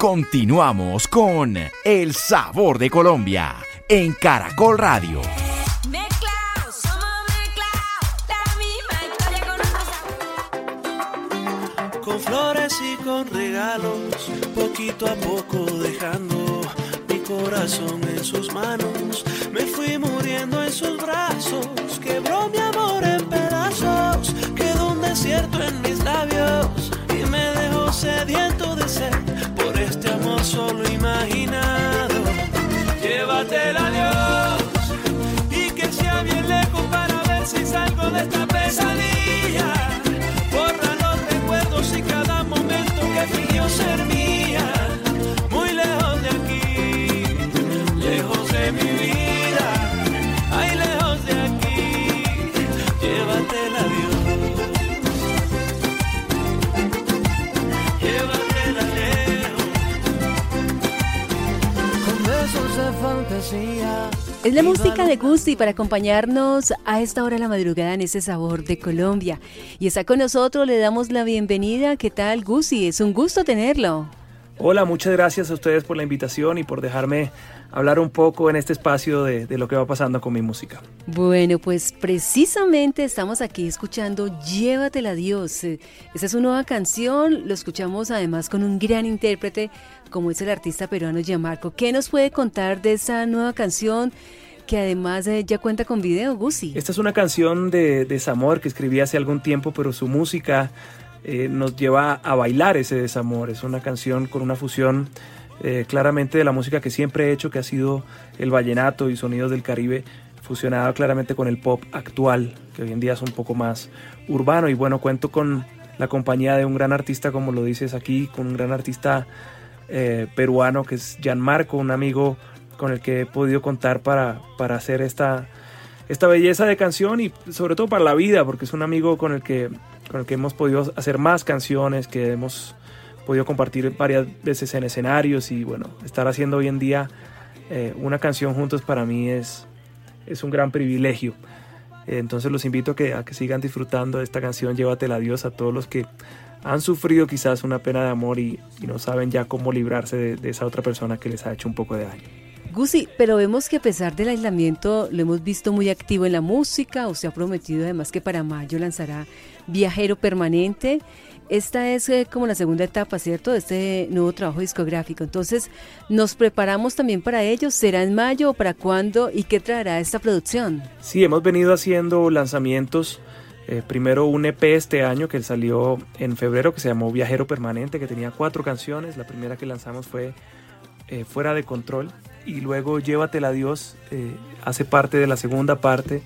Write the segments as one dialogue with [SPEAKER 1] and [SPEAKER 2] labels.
[SPEAKER 1] Continuamos con El Sabor de Colombia en Caracol Radio.
[SPEAKER 2] Con flores y con regalos, poquito a poco dejando mi corazón en sus manos. Me fui muriendo en sus brazos, quebró mi si salgo de esta pesadilla.
[SPEAKER 3] Es la música de Gusti para acompañarnos a esta hora de la madrugada en ese sabor de Colombia. Y está con nosotros, le damos la bienvenida. ¿Qué tal, Gusti? Es un gusto tenerlo.
[SPEAKER 4] Hola, muchas gracias a ustedes por la invitación y por dejarme hablar un poco en este espacio de, lo que va pasando con mi música.
[SPEAKER 3] Bueno, pues precisamente estamos aquí escuchando Llévatela Dios. Esa es una nueva canción, lo escuchamos además con un gran intérprete como es el artista peruano Gianmarco. ¿Qué nos puede contar de esa nueva canción? Que además eh, ya cuenta con video, Gusi.
[SPEAKER 4] Esta es una canción de desamor que escribí hace algún tiempo, pero su música eh, nos lleva a bailar ese desamor. Es una canción con una fusión eh, claramente de la música que siempre he hecho, que ha sido el vallenato y sonidos del Caribe, fusionado claramente con el pop actual, que hoy en día es un poco más urbano. Y bueno, cuento con la compañía de un gran artista, como lo dices aquí, con un gran artista peruano que es Gianmarco, un amigo con el que he podido contar para, para hacer esta, esta belleza de canción y sobre todo para la vida, porque es un amigo con el que, con el que hemos podido hacer más canciones, que hemos podido compartir varias veces en escenarios y bueno, estar haciendo hoy en día eh, una canción juntos para mí es, es un gran privilegio. entonces los invito a que, sigan disfrutando de esta canción Llévatela a Dios a todos los que han sufrido quizás una pena de amor y, no saben ya cómo librarse de esa otra persona que les ha hecho un poco de daño.
[SPEAKER 3] Gusi, pero vemos que a pesar del aislamiento lo hemos visto muy activo en la música, usted ha prometido además que para mayo lanzará Viajero Permanente. Esta es eh, como la segunda etapa, ¿cierto?, de este nuevo trabajo discográfico. Entonces, ¿nos preparamos también para ello? ¿Será en mayo o para cuándo? ¿Y qué traerá esta producción?
[SPEAKER 4] Sí, hemos venido haciendo lanzamientos. Eh, primero un EP este año que salió en febrero que se llamó Viajero Permanente, que tenía cuatro canciones. La primera que lanzamos fue eh, Fuera de Control. Y luego Llévatela a Dios hace parte de la segunda parte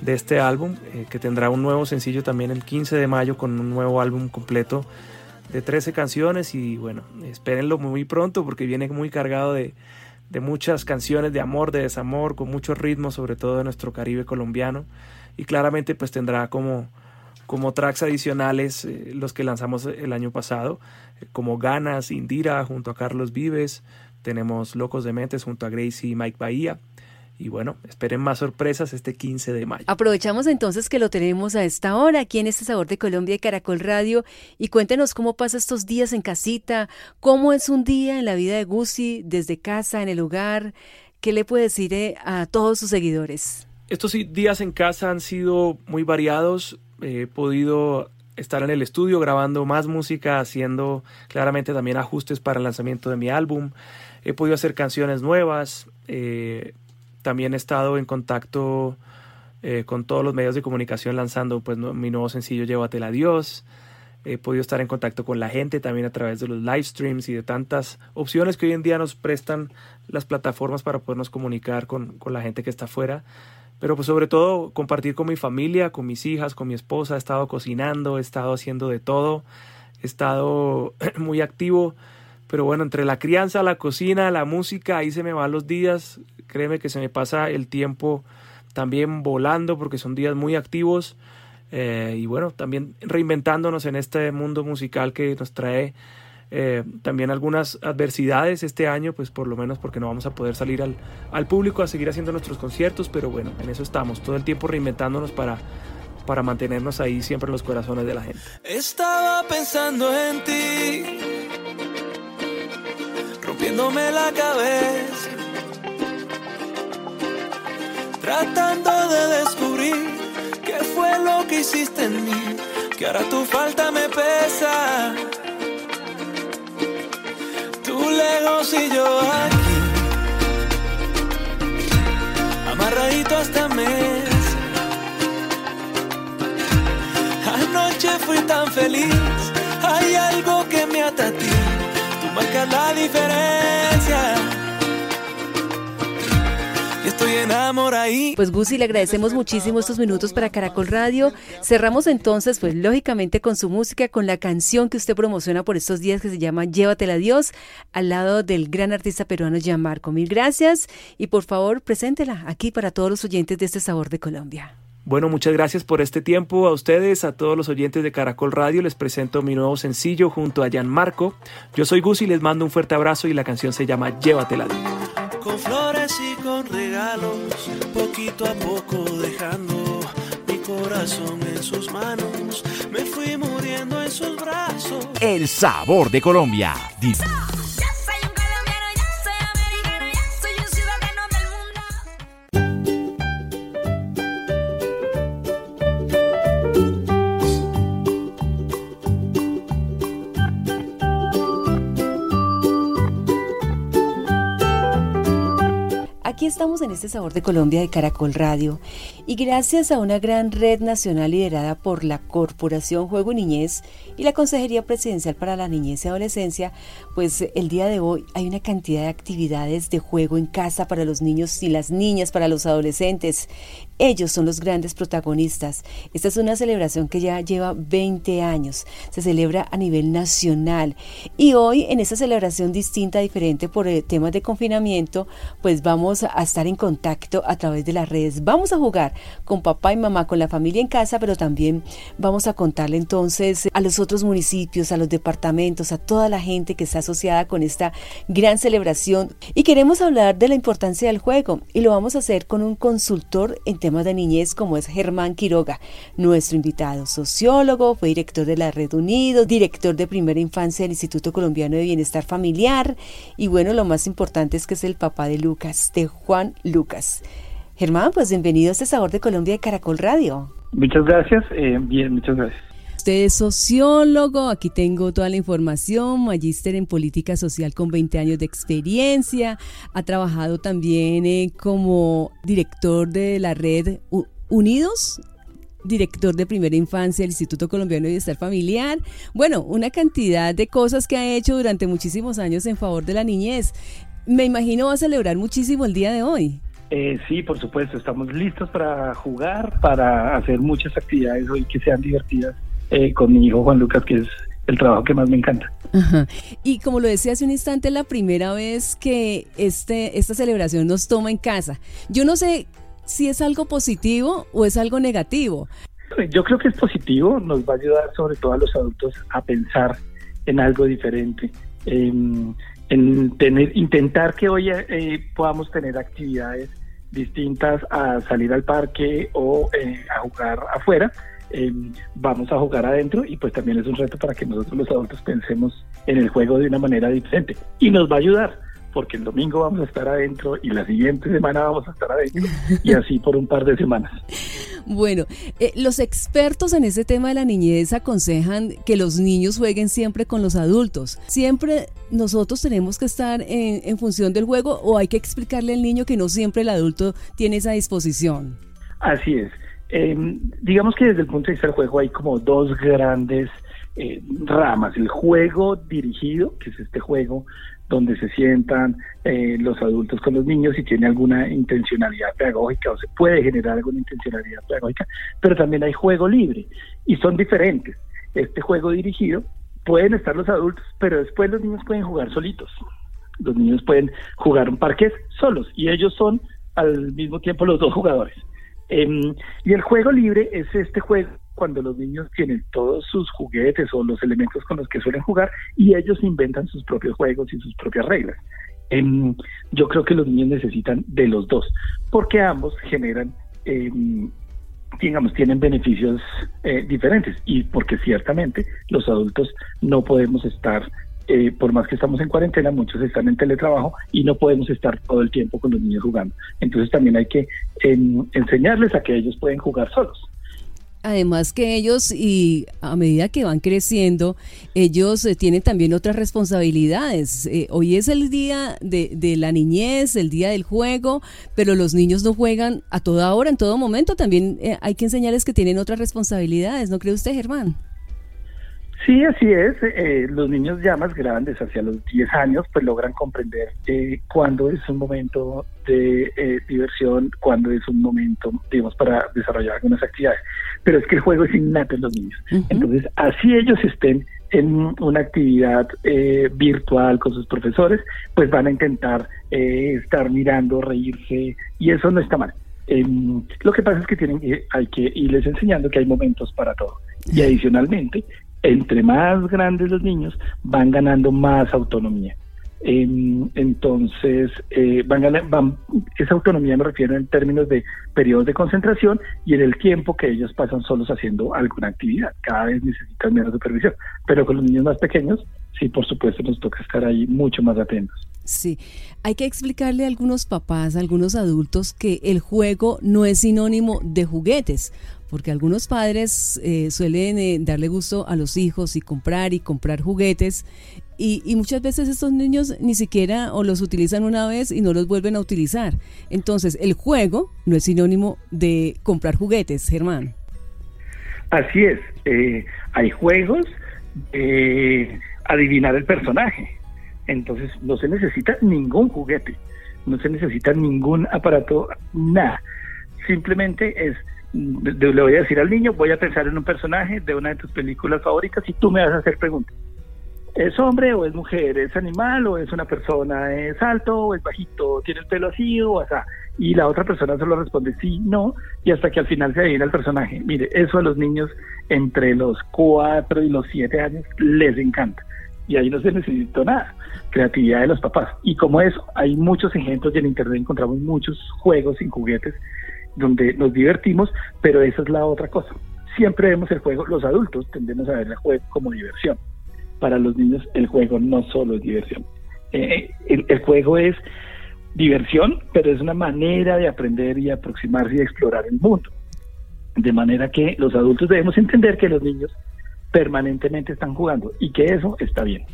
[SPEAKER 4] de este álbum, eh, que tendrá un nuevo sencillo también el 15 de mayo con un nuevo álbum completo de 13 canciones y bueno, espérenlo muy pronto porque viene muy cargado de, de muchas canciones de amor, de desamor, con mucho ritmo, sobre todo de nuestro Caribe colombiano y claramente pues tendrá como, como tracks adicionales eh, los que lanzamos el año pasado, eh, como Ganas, Indira junto a Carlos Vives, tenemos Locos de Mentes junto a Gracie y Mike Bahía, y bueno, esperen más sorpresas este 15 de mayo.
[SPEAKER 3] Aprovechamos entonces que lo tenemos a esta hora aquí en este Sabor de Colombia y Caracol Radio y cuéntenos cómo pasa estos días en casita, cómo es un día en la vida de Gusi desde casa, en el hogar, qué le puede decir eh, a todos sus seguidores.
[SPEAKER 4] Estos días en casa han sido muy variados, he podido estar en el estudio grabando más música, haciendo claramente también ajustes para el lanzamiento de mi álbum. He podido hacer canciones nuevas, eh, también he estado en contacto eh, con todos los medios de comunicación lanzando pues mi nuevo sencillo Llévatela a Dios. He podido estar en contacto con la gente también a través de los live streams y de tantas opciones que hoy en día nos prestan las plataformas para podernos comunicar con, con la gente que está afuera. Pero pues sobre todo compartir con mi familia, con mis hijas, con mi esposa. He estado cocinando, he estado haciendo de todo. He estado muy activo. Pero bueno, entre la crianza, la cocina, la música, ahí se me van los días. Créeme que se me pasa el tiempo también volando porque son días muy activos. Eh, y bueno, también reinventándonos en este mundo musical que nos trae eh, también algunas adversidades este año, pues por lo menos porque no vamos a poder salir al, al, público a seguir haciendo nuestros conciertos, pero bueno, en eso estamos, todo el tiempo reinventándonos para, para mantenernos ahí siempre en los corazones de la gente.
[SPEAKER 2] Estaba pensando en ti rascándome la cabeza, tratando de descubrir qué fue lo que hiciste en mí, que ahora tu falta me pesa. Tú lejos y yo aquí, amarradito hasta mes. Anoche fui tan feliz, hay algo que me ata a ti, marcas la diferencia. Y estoy enamorado.
[SPEAKER 3] Pues Gusi, le agradecemos muchísimo estos minutos para Caracol Radio. Cerramos entonces, pues lógicamente con su música, con la canción que usted promociona por estos días que se llama Llévatela a Dios, al lado del gran artista peruano Gianmarco. Mil gracias y por favor, preséntela aquí para todos los oyentes de este Sabor de Colombia.
[SPEAKER 4] Bueno, muchas gracias por este tiempo a ustedes, a todos los oyentes de Caracol Radio. Les presento mi nuevo sencillo junto a Gianmarco. Yo soy Gusi, les mando un fuerte abrazo y la canción se llama Llévatela.
[SPEAKER 2] Con flores y con regalos, poquito a poco dejando mi corazón en sus manos. Me fui muriendo en sus brazos.
[SPEAKER 1] El sabor de Colombia.
[SPEAKER 3] Aquí estamos en este Sabor de Colombia de Caracol Radio y gracias a una gran red nacional liderada por la Corporación Juego Niñez y la Consejería Presidencial para la Niñez y Adolescencia, pues el día de hoy hay una cantidad de actividades de juego en casa para los niños y las niñas, para los adolescentes. Ellos son los grandes protagonistas. Esta es una celebración que ya lleva 20 años. Se celebra a nivel nacional. Y hoy, en esta celebración distinta, diferente por eh, temas de confinamiento, pues vamos a estar en contacto a través de las redes. Vamos a jugar con papá y mamá, con la familia en casa, pero también vamos a contarle entonces a los otros municipios, a los departamentos, a toda la gente que está asociada con esta gran celebración. Y queremos hablar de la importancia del juego y lo vamos a hacer con un consultor en temas de niñez como es Germán Quiroga, nuestro invitado, sociólogo, fue director de la Red Unidos, director de primera infancia del Instituto Colombiano de Bienestar Familiar y bueno, lo más importante es que es el papá de Lucas, de Juan Lucas. Germán, pues bienvenido a este Sabor de Colombia de Caracol Radio.
[SPEAKER 5] Muchas gracias. eh, bien, muchas gracias.
[SPEAKER 3] Usted es sociólogo, aquí tengo toda la información, magíster en política social con 20 años de experiencia, ha trabajado también eh, como director de la red U- Unidos, director de primera infancia del Instituto Colombiano de Bienestar Familiar. Bueno, una cantidad de cosas que ha hecho durante muchísimos años en favor de la niñez. Me imagino va a celebrar muchísimo el día de hoy.
[SPEAKER 5] Eh, sí, por supuesto, estamos listos para jugar, para hacer muchas actividades hoy que sean divertidas eh, con mi hijo Juan Lucas, que es el trabajo que más me encanta.
[SPEAKER 3] Ajá. Y como lo decía hace un instante, la primera vez que este, esta celebración nos toma en casa. Yo no sé si es algo positivo o es algo negativo.
[SPEAKER 5] Yo creo que es positivo, nos va a ayudar sobre todo a los adultos a pensar en algo diferente, en, en tener, intentar que hoy eh, podamos tener actividades distintas a salir al parque o eh, a jugar afuera. Eh, vamos a jugar adentro y pues también es un reto para que nosotros los adultos pensemos en el juego de una manera diferente y nos va a ayudar porque el domingo vamos a estar adentro y la siguiente semana vamos a estar adentro y así por un par de semanas.
[SPEAKER 3] Bueno, eh, los expertos en ese tema de la niñez aconsejan que los niños jueguen siempre con los adultos. Siempre nosotros tenemos que estar en, en función del juego o hay que explicarle al niño que no siempre el adulto tiene esa disposición.
[SPEAKER 5] Así es. Eh, digamos que desde el punto de vista del juego hay como dos grandes eh, ramas. El juego dirigido, que es este juego donde se sientan eh, los adultos con los niños y tiene alguna intencionalidad pedagógica o se puede generar alguna intencionalidad pedagógica, pero también hay juego libre y son diferentes. Este juego dirigido pueden estar los adultos, pero después los niños pueden jugar solitos. Los niños pueden jugar un parqués solos y ellos son al mismo tiempo los dos jugadores. Eh, y el juego libre es este juego cuando los niños tienen todos sus juguetes o los elementos con los que suelen jugar y ellos inventan sus propios juegos y sus propias reglas. Eh, yo creo que los niños necesitan de los dos, porque ambos generan, eh, digamos, tienen beneficios eh, diferentes y porque ciertamente los adultos no podemos estar eh, por más que estamos en cuarentena, muchos están en teletrabajo y no podemos estar todo el tiempo con los niños jugando. Entonces también hay que em, enseñarles a que ellos pueden jugar solos.
[SPEAKER 3] Además que ellos, y a medida que van creciendo, ellos eh, tienen también otras responsabilidades. Eh, hoy es el día de, de la niñez, el día del juego, pero los niños no juegan a toda hora, en todo momento. También eh, hay que enseñarles que tienen otras responsabilidades, ¿no cree usted, Germán?
[SPEAKER 5] Sí, así es. Eh, los niños ya más grandes, hacia los 10 años, pues logran comprender eh, cuándo es un momento de eh, diversión, cuándo es un momento, digamos, para desarrollar algunas actividades. Pero es que el juego es innato en los niños. Entonces, así ellos estén en una actividad eh, virtual con sus profesores, pues van a intentar eh, estar mirando, reírse, y eso no está mal. Em, lo que pasa es que tienen hay que irles enseñando que hay momentos para todo. Y adicionalmente, entre más grandes los niños, van ganando más autonomía. Em, entonces, eh, van, van- esa autonomía me refiero en términos de periodos de concentración y en el tiempo que ellos pasan solos haciendo alguna actividad. Cada vez necesitan menos supervisión. Pero con los niños más pequeños, sí, por supuesto, nos toca estar ahí mucho más atentos.
[SPEAKER 3] Sí, hay que explicarle a algunos papás, a algunos adultos, que el juego no es sinónimo de juguetes, porque algunos padres eh, suelen eh, darle gusto a los hijos y comprar y comprar juguetes, y, y muchas veces estos niños ni siquiera o los utilizan una vez y no los vuelven a utilizar. Entonces, el juego no es sinónimo de comprar juguetes, Germán.
[SPEAKER 5] Así es, eh, hay juegos de adivinar el personaje, entonces no se necesita ningún juguete, no se necesita ningún aparato, nada, simplemente es, le voy a decir al niño, voy a pensar en un personaje de una de tus películas favoritas y tú me vas a hacer preguntas. ¿Es hombre o es mujer? ¿Es animal o es una persona? ¿Es alto o es bajito? ¿Tiene el pelo así o así? Y la otra persona solo responde sí, no, y hasta que al final se adivina el personaje. Mire, eso a los niños entre los cuatro y los siete años les encanta. Y ahí no se necesita nada, creatividad de los papás. Y como eso, hay muchos ejemplos y en Internet encontramos muchos juegos sin juguetes donde nos divertimos, pero esa es la otra cosa. Siempre vemos el juego, los adultos tendemos a ver el juego como diversión para los niños el juego no solo es diversión. Eh, el, el juego es diversión, pero es una manera de aprender y aproximarse y explorar el mundo. De manera que los adultos debemos entender que los niños permanentemente están jugando y que eso está bien.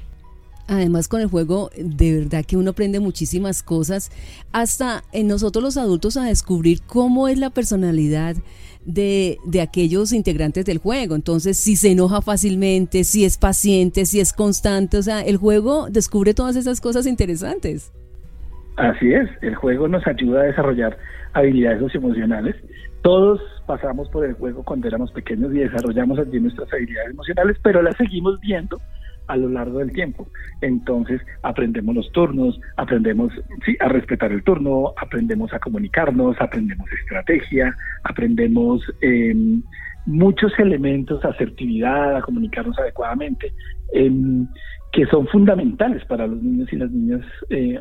[SPEAKER 3] Además, con el juego, de verdad que uno aprende muchísimas cosas, hasta en nosotros los adultos a descubrir cómo es la personalidad de, de aquellos integrantes del juego. Entonces, si se enoja fácilmente, si es paciente, si es constante, o sea, el juego descubre todas esas cosas interesantes.
[SPEAKER 5] Así es, el juego nos ayuda a desarrollar habilidades socioemocionales. Todos pasamos por el juego cuando éramos pequeños y desarrollamos allí nuestras habilidades emocionales, pero las seguimos viendo a lo largo del tiempo. Entonces aprendemos los turnos, aprendemos sí, a respetar el turno, aprendemos a comunicarnos, aprendemos estrategia, aprendemos eh, muchos elementos, asertividad, a comunicarnos adecuadamente, eh, que son fundamentales para los niños y las niñas eh,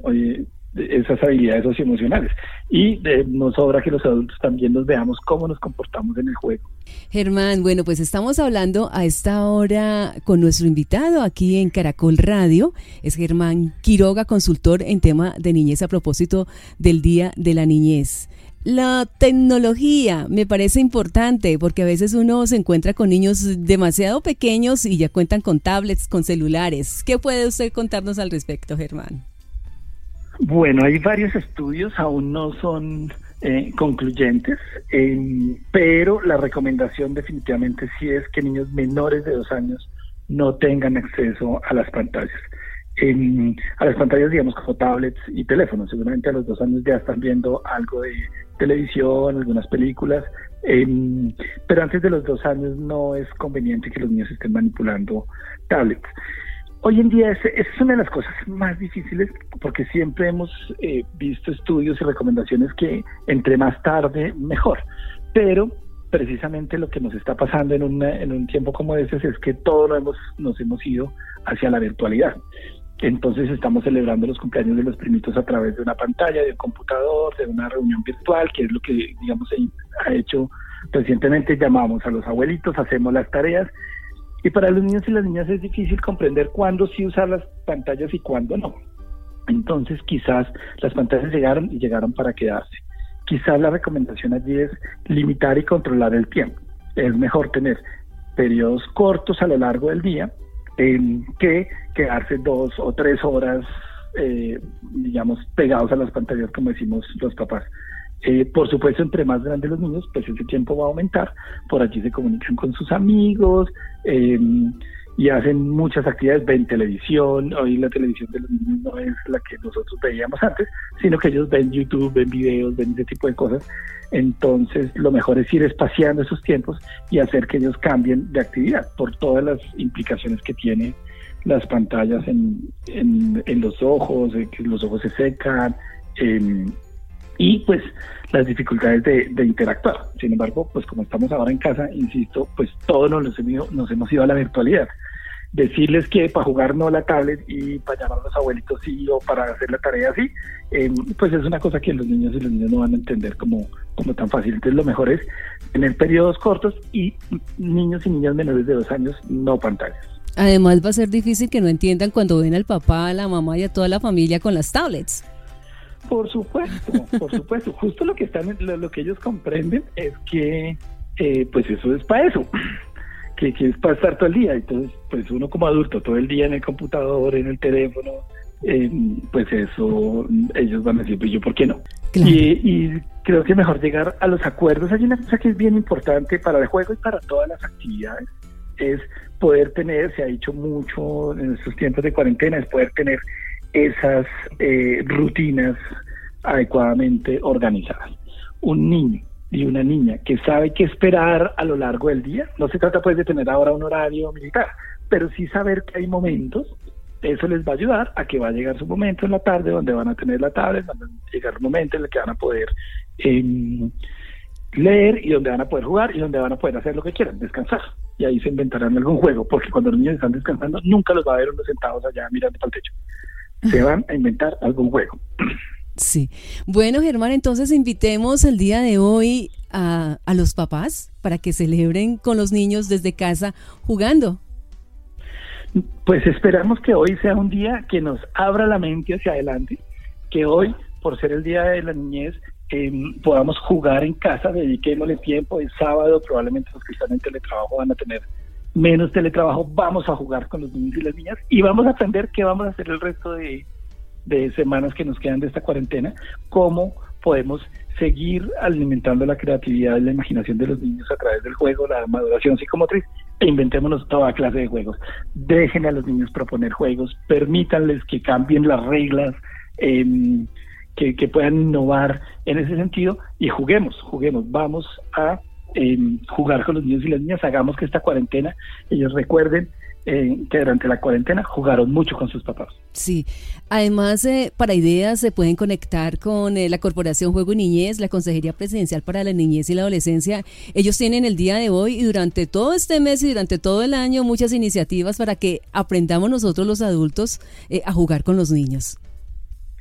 [SPEAKER 5] esas habilidades socioemocionales. Y eh, nos sobra que los adultos también nos veamos cómo nos comportamos en el juego.
[SPEAKER 3] Germán, bueno, pues estamos hablando a esta hora con nuestro invitado aquí en Caracol Radio. Es Germán Quiroga, consultor en tema de niñez a propósito del Día de la Niñez. La tecnología me parece importante porque a veces uno se encuentra con niños demasiado pequeños y ya cuentan con tablets, con celulares. ¿Qué puede usted contarnos al respecto, Germán?
[SPEAKER 5] Bueno, hay varios estudios, aún no son eh, concluyentes, eh, pero la recomendación definitivamente sí es que niños menores de dos años no tengan acceso a las pantallas. Eh, a las pantallas, digamos, como tablets y teléfonos. Seguramente a los dos años ya están viendo algo de televisión, algunas películas, eh, pero antes de los dos años no es conveniente que los niños estén manipulando tablets. Hoy en día es una de las cosas más difíciles porque siempre hemos eh, visto estudios y recomendaciones que entre más tarde mejor, pero precisamente lo que nos está pasando en, una, en un tiempo como ese es que todo lo hemos, nos hemos ido hacia la virtualidad. Entonces estamos celebrando los cumpleaños de los primitos a través de una pantalla, de un computador, de una reunión virtual, que es lo que, digamos, ha hecho recientemente. Llamamos a los abuelitos, hacemos las tareas Y para los niños y las niñas es difícil comprender cuándo sí usar las pantallas y cuándo no. Entonces quizás las pantallas llegaron y llegaron para quedarse. Quizás la recomendación allí es limitar y controlar el tiempo. Es mejor tener periodos cortos a lo largo del día eh, que quedarse dos o tres horas, eh, digamos, pegados a las pantallas, como decimos los papás. Eh, por supuesto, entre más grandes los niños, pues ese tiempo va a aumentar. Por allí se comunican con sus amigos eh, y hacen muchas actividades, ven televisión. Hoy la televisión de los niños no es la que nosotros veíamos antes, sino que ellos ven YouTube, ven videos, ven ese tipo de cosas. Entonces, lo mejor es ir espaciando esos tiempos y hacer que ellos cambien de actividad por todas las implicaciones que tiene las pantallas en, los ojos, en que los ojos se secan, en, y pues las dificultades de, de, interactuar. Sin embargo, pues como estamos ahora en casa, insisto, pues todos nos nos hemos ido a la virtualidad. Decirles que para jugar no la tablet y para llamar a los abuelitos sí o para hacer la tarea sí, eh, pues es una cosa que los niños y los niños no van a entender como, como tan fácil. Entonces lo mejor es tener periodos cortos y niños y niñas menores de dos años no pantallas.
[SPEAKER 3] Además va a ser difícil que no entiendan cuando ven al papá, a la mamá y a toda la familia con las tablets.
[SPEAKER 5] Por supuesto, por supuesto. Justo lo que están, lo, lo que ellos comprenden es que, eh, pues eso es para eso, que, que, es para estar todo el día. Entonces, pues uno como adulto todo el día en el computador, en el teléfono, eh, pues eso ellos van a decir, pues yo, ¿por qué no? Claro. Y, y, creo que mejor llegar a los acuerdos. Hay una cosa que es bien importante para el juego y para todas las actividades, es poder tener, se ha dicho mucho en estos tiempos de cuarentena, es poder tener esas eh, rutinas adecuadamente organizadas. Un niño y una niña que sabe qué esperar a lo largo del día, no se trata pues de tener ahora un horario militar, pero sí saber que hay momentos, eso les va a ayudar a que va a llegar su momento en la tarde donde van a tener la tablet, van a llegar un momento en el que van a poder eh, leer y donde van a poder jugar y donde van a poder hacer lo que quieran, descansar. Y ahí se inventarán algún juego, porque cuando los niños están descansando, nunca los va a ver unos sentados allá mirando para el techo se van a inventar algún juego.
[SPEAKER 3] Sí. Bueno, Germán, entonces invitemos el día de hoy a, a, los papás para que celebren con los niños desde casa jugando.
[SPEAKER 5] Pues esperamos que hoy sea un día que nos abra la mente hacia adelante, que hoy, por ser el Día de la Niñez, eh, podamos jugar en casa, dediquémosle tiempo, es sábado, probablemente los que están en teletrabajo van a tener menos teletrabajo, vamos a jugar con los niños y las niñas y vamos a aprender qué vamos a hacer el resto de, semanas que nos quedan de esta cuarentena, cómo podemos seguir alimentando la creatividad y la imaginación de los niños a través del juego, la maduración psicomotriz, e inventémonos toda clase de juegos. Dejen a los niños proponer juegos, permítanles que cambien las reglas, eh, que, que puedan innovar en ese sentido y juguemos, juguemos, vamos a eh, jugar con los niños y las niñas, hagamos que esta cuarentena ellos recuerden eh, que durante la cuarentena jugaron mucho con sus papás.
[SPEAKER 3] Sí, además eh, para ideas se pueden conectar con eh, la Corporación Juego y Niñez, la Consejería Presidencial para la Niñez y la Adolescencia. Ellos tienen el día de hoy y durante todo este mes y durante todo el año muchas iniciativas para que aprendamos nosotros los adultos eh, a jugar con los niños.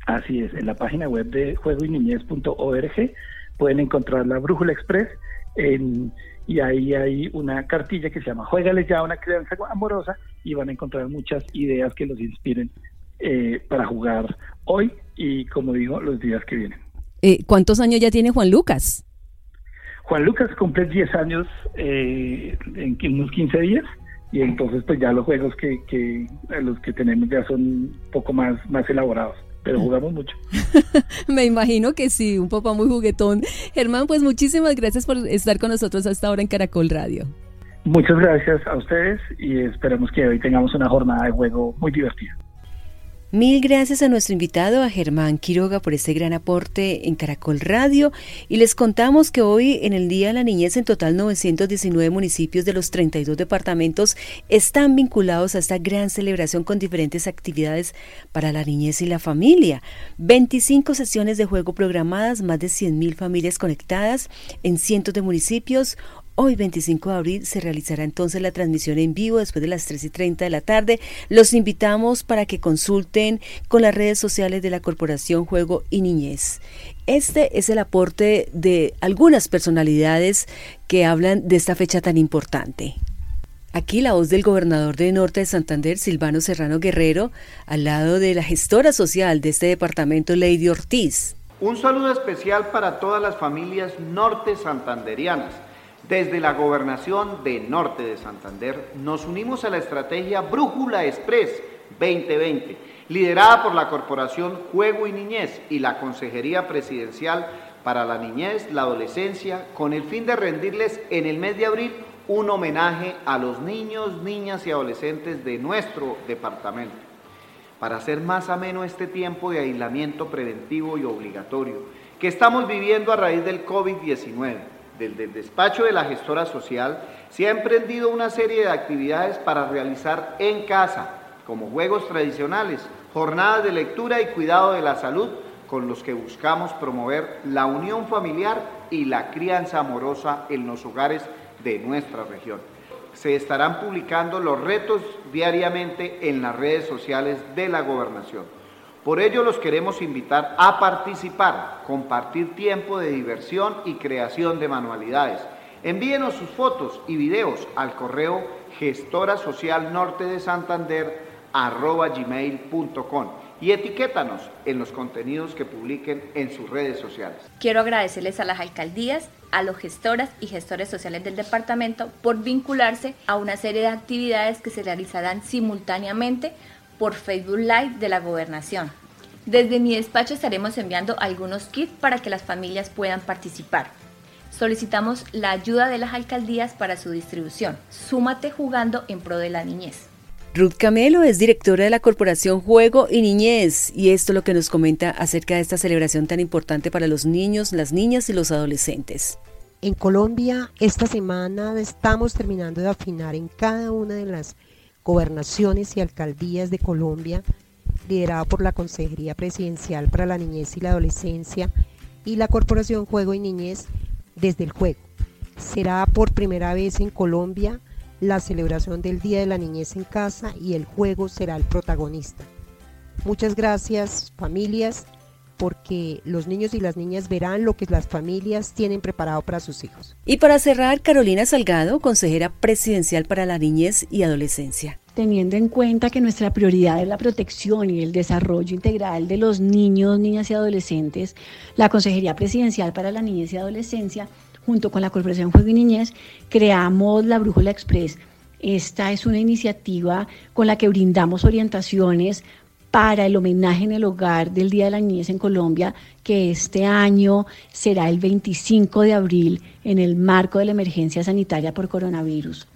[SPEAKER 5] Así es, en la página web de juegoyniñez.org pueden encontrar la Brújula Express en, y ahí hay una cartilla que se llama Juégales ya una crianza amorosa y van a encontrar muchas ideas que los inspiren eh, para jugar hoy y, como digo, los días que vienen.
[SPEAKER 3] Eh, ¿Cuántos años ya tiene Juan Lucas?
[SPEAKER 5] Juan Lucas cumple 10 años eh, en unos 15 días y entonces pues ya los juegos que, que los que tenemos ya son un poco más, más elaborados pero jugamos mucho.
[SPEAKER 3] Me imagino que sí, un papá muy juguetón. Germán, pues muchísimas gracias por estar con nosotros hasta ahora en Caracol Radio.
[SPEAKER 5] Muchas gracias a ustedes y esperemos que hoy tengamos una jornada de juego muy divertida.
[SPEAKER 3] Mil gracias a nuestro invitado, a Germán Quiroga, por este gran aporte en Caracol Radio. Y les contamos que hoy, en el Día de la Niñez, en total 919 municipios de los 32 departamentos están vinculados a esta gran celebración con diferentes actividades para la niñez y la familia. 25 sesiones de juego programadas, más de 100.000 familias conectadas en cientos de municipios. Hoy, 25 de abril, se realizará entonces la transmisión en vivo después de las 3 y 30 de la tarde. Los invitamos para que consulten con las redes sociales de la Corporación Juego y Niñez. Este es el aporte de algunas personalidades que hablan de esta fecha tan importante. Aquí la voz del gobernador de Norte de Santander, Silvano Serrano Guerrero, al lado de la gestora social de este departamento, Lady Ortiz.
[SPEAKER 6] Un saludo especial para todas las familias norte santanderianas. Desde la gobernación de Norte de Santander nos unimos a la estrategia Brújula Express 2020, liderada por la Corporación Juego y Niñez y la Consejería Presidencial para la Niñez, la Adolescencia, con el fin de rendirles en el mes de abril un homenaje a los niños, niñas y adolescentes de nuestro departamento. Para hacer más ameno este tiempo de aislamiento preventivo y obligatorio que estamos viviendo a raíz del COVID-19, desde el despacho de la gestora social se ha emprendido una serie de actividades para realizar en casa, como juegos tradicionales, jornadas de lectura y cuidado de la salud, con los que buscamos promover la unión familiar y la crianza amorosa en los hogares de nuestra región. Se estarán publicando los retos diariamente en las redes sociales de la gobernación. Por ello los queremos invitar a participar, compartir tiempo de diversión y creación de manualidades. Envíenos sus fotos y videos al correo gestora social norte de Santander gmail.com y etiquétanos en los contenidos que publiquen en sus redes sociales.
[SPEAKER 7] Quiero agradecerles a las alcaldías, a los gestoras y gestores sociales del departamento por vincularse a una serie de actividades que se realizarán simultáneamente por Facebook Live de la gobernación. Desde mi despacho estaremos enviando algunos kits para que las familias puedan participar. Solicitamos la ayuda de las alcaldías para su distribución. Súmate jugando en pro de la niñez.
[SPEAKER 3] Ruth Camelo es directora de la Corporación Juego y Niñez y esto es lo que nos comenta acerca de esta celebración tan importante para los niños, las niñas y los adolescentes.
[SPEAKER 8] En Colombia, esta semana estamos terminando de afinar en cada una de las gobernaciones y alcaldías de Colombia, liderada por la Consejería Presidencial para la Niñez y la Adolescencia y la Corporación Juego y Niñez desde el juego. Será por primera vez en Colombia la celebración del Día de la Niñez en casa y el juego será el protagonista. Muchas gracias familias porque los niños y las niñas verán lo que las familias tienen preparado para sus hijos.
[SPEAKER 3] Y para cerrar, Carolina Salgado, consejera presidencial para la niñez y adolescencia.
[SPEAKER 9] Teniendo en cuenta que nuestra prioridad es la protección y el desarrollo integral de los niños, niñas y adolescentes, la Consejería Presidencial para la Niñez y Adolescencia junto con la Corporación Juego y Niñez, creamos la Brújula Express. Esta es una iniciativa con la que brindamos orientaciones para el homenaje en el hogar del Día de la Niñez en Colombia, que este año será el 25 de abril en el marco de la emergencia sanitaria por coronavirus.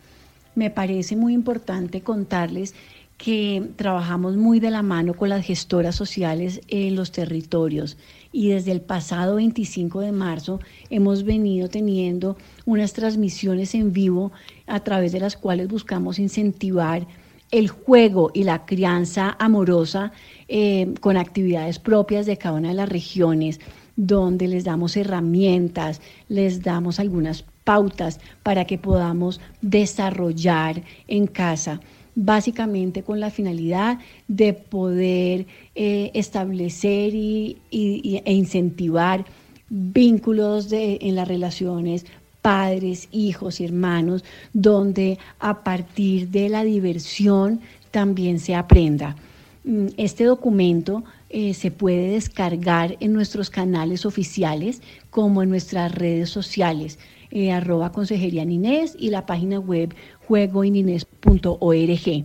[SPEAKER 9] Me parece muy importante contarles que trabajamos muy de la mano con las gestoras sociales en los territorios y desde el pasado 25 de marzo hemos venido teniendo unas transmisiones en vivo a través de las cuales buscamos incentivar el juego y la crianza amorosa eh, con actividades propias de cada una de las regiones, donde les damos herramientas, les damos algunas pautas para que podamos desarrollar en casa. Básicamente con la finalidad de poder eh, establecer y, y, e incentivar vínculos de, en las relaciones padres, hijos hermanos, donde a partir de la diversión también se aprenda. Mm, este documento eh, se puede descargar en nuestros canales oficiales como en nuestras redes sociales, eh, arroba consejería Ninés y la página web juegoinines.org.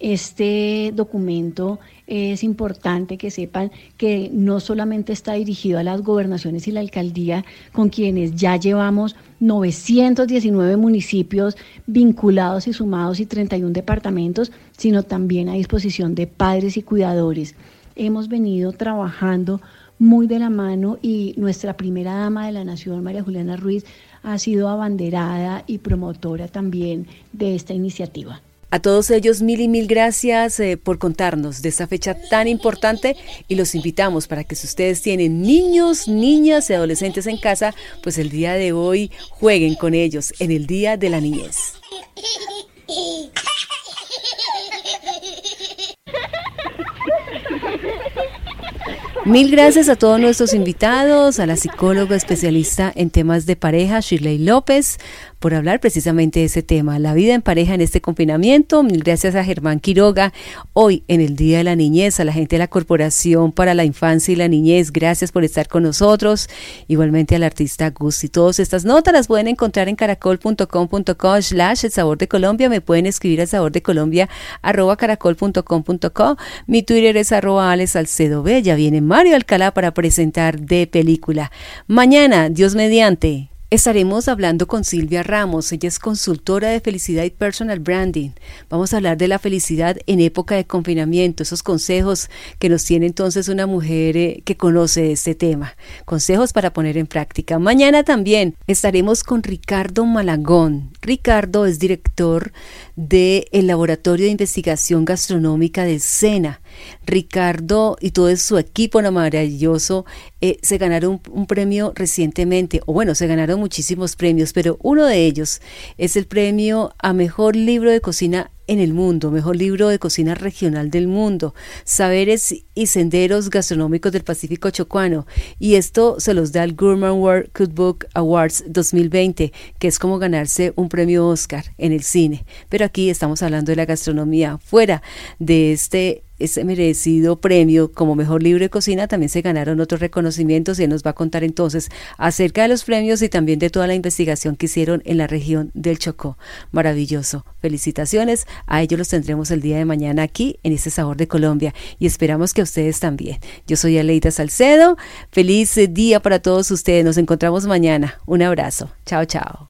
[SPEAKER 9] Este documento es importante que sepan que no solamente está dirigido a las gobernaciones y la alcaldía, con quienes ya llevamos 919 municipios vinculados y sumados y 31 departamentos, sino también a disposición de padres y cuidadores. Hemos venido trabajando muy de la mano y nuestra primera dama de la Nación, María Juliana Ruiz, ha sido abanderada y promotora también de esta iniciativa.
[SPEAKER 3] A todos ellos mil y mil gracias eh, por contarnos de esta fecha tan importante y los invitamos para que si ustedes tienen niños, niñas y adolescentes en casa, pues el día de hoy jueguen con ellos en el Día de la Niñez. Mil gracias a todos nuestros invitados, a la psicóloga especialista en temas de pareja, Shirley López, por hablar precisamente de ese tema, la vida en pareja en este confinamiento. Gracias a Germán Quiroga, hoy en el Día de la Niñez, a la gente de la Corporación para la Infancia y la Niñez, gracias por estar con nosotros. Igualmente al artista Gus y todas estas notas las pueden encontrar en caracol.com.co slash el sabor de Colombia. Me pueden escribir al sabor de Colombia arroba caracol.com.co. Mi Twitter es arroba Alex Salcedo B. Ya viene Mario Alcalá para presentar de película. Mañana, Dios mediante. Estaremos hablando con Silvia Ramos, ella es consultora de felicidad y personal branding. Vamos a hablar de la felicidad en época de confinamiento, esos consejos que nos tiene entonces una mujer eh, que conoce este tema, consejos para poner en práctica. Mañana también estaremos con Ricardo Malagón. Ricardo es director del Laboratorio de Investigación Gastronómica de Sena. Ricardo y todo su equipo no maravilloso eh, se ganaron un, premio recientemente, o bueno, se ganaron muchísimos premios, pero uno de ellos es el premio a mejor libro de cocina en el mundo, mejor libro de cocina regional del mundo, Saberes y Senderos Gastronómicos del Pacífico Chocuano. Y esto se los da el Gourmand World Cookbook Awards 2020, que es como ganarse un premio Oscar en el cine. Pero aquí estamos hablando de la gastronomía. Fuera de este ese merecido premio como mejor libro de cocina, también se ganaron otros reconocimientos y él nos va a contar entonces acerca de los premios y también de toda la investigación que hicieron en la región del Chocó. Maravilloso. Felicitaciones. A ellos los tendremos el día de mañana aquí en este Sabor de Colombia y esperamos que ustedes también. Yo soy Aleida Salcedo. Feliz día para todos ustedes. Nos encontramos mañana. Un abrazo. Chao, chao.